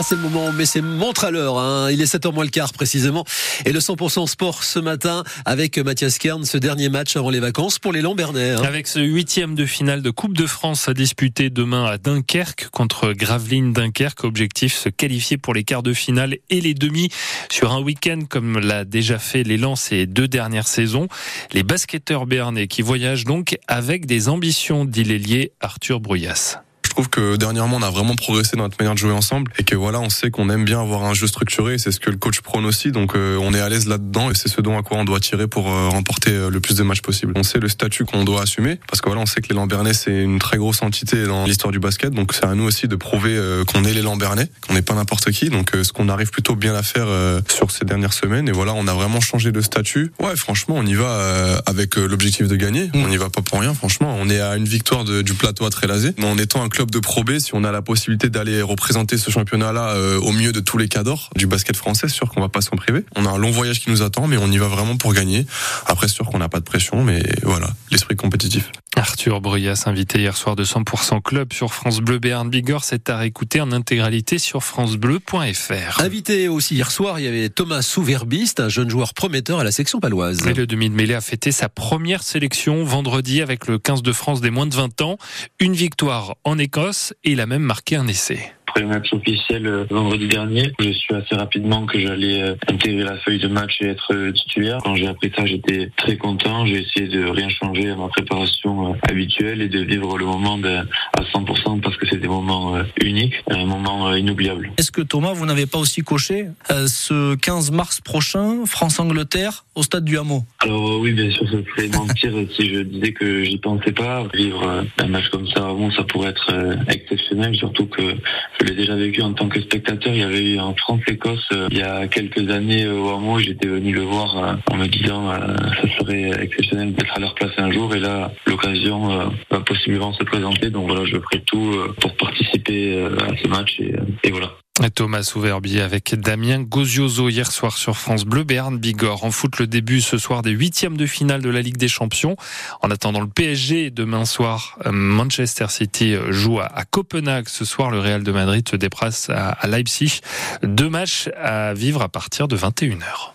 Ah, c'est le moment met ses montres à l'heure. Hein. Il est 7h moins le quart précisément. Et le 100% sport ce matin avec Mathias Kern, ce dernier match avant les vacances pour les Lambernais. Hein. Avec ce huitième de finale de Coupe de France à disputer demain à Dunkerque contre Gravelines Dunkerque. Objectif se qualifier pour les quarts de finale et les demi sur un week-end comme l'a déjà fait l'élan ces deux dernières saisons. Les basketteurs béarnais qui voyagent donc avec des ambitions, dit l'ailier Arthur Brouillas. Je trouve que dernièrement on a vraiment progressé dans notre manière de jouer ensemble et que voilà on sait qu'on aime bien avoir un jeu structuré c'est ce que le coach prône aussi. Donc euh, on est à l'aise là-dedans et c'est ce dont à quoi on doit tirer pour euh, remporter euh, le plus de matchs possible. On sait le statut qu'on doit assumer parce que voilà on sait que les Lambernais c'est une très grosse entité dans l'histoire du basket. Donc c'est à nous aussi de prouver qu'on est les Lambernais qu'on n'est pas n'importe qui. Donc ce qu'on arrive plutôt bien à faire sur ces dernières semaines et voilà on a vraiment changé de statut. Ouais franchement on y va avec l'objectif de gagner. On n'y va pas pour rien franchement. On est à une victoire du plateau à Trélazé. En étant un club de Pro B, si on a la possibilité d'aller représenter ce championnat-là euh, au mieux de tous les cadors du basket français, sûr qu'on va pas s'en priver. On a un long voyage qui nous attend, mais on y va vraiment pour gagner. Après, sûr qu'on n'a pas de pression, mais voilà, l'esprit compétitif. Arthur Bruyas, invité hier soir de 100% Club sur France Bleu Béarn Bigorre, c'est à réécouter en intégralité sur francebleu.fr. Invité aussi hier soir, il y avait Thomas Souverbiste, un jeune joueur prometteur à la section paloise. le demi de mêlée a fêté sa première sélection vendredi avec le 15 de France des moins de 20 ans. Une victoire en Écosse et il a même marqué un essai après le match officiel euh, vendredi dernier. Je suis assez rapidement que j'allais euh, intégrer la feuille de match et être euh, titulaire. Quand j'ai appris ça, j'étais très content. J'ai essayé de rien changer à ma préparation habituelle et de vivre le moment à 100% parce que c'est des moments uniques, un moment inoubliable. Est-ce que Thomas, vous n'avez pas aussi coché ce 15 mars prochain, France-Angleterre, au stade du Hameau? Alors oui, bien sûr, ça serait mentir si je disais que j'y pensais pas. Vivre un match comme ça avant, ça pourrait être exceptionnel, surtout que je l'ai déjà vécu en tant que spectateur. Il y avait eu un France-Écosse euh, il y a quelques années euh, au Hameau. J'étais venu le voir euh, en me disant ça serait exceptionnel d'être à leur place un jour. Et là, l'occasion va possiblement se présenter. Donc voilà, je ferai tout pour participer à ce match. et voilà. Thomas Ouverbier avec Damien Gozioso hier soir sur France Bleu, Béarn Bigorre. En foot, le début ce soir des huitièmes de finale de la Ligue des Champions. En attendant le PSG demain soir, Manchester City joue à Copenhague. Ce soir, le Real de Madrid se déplace à Leipzig. Deux matchs à vivre à partir de 21h.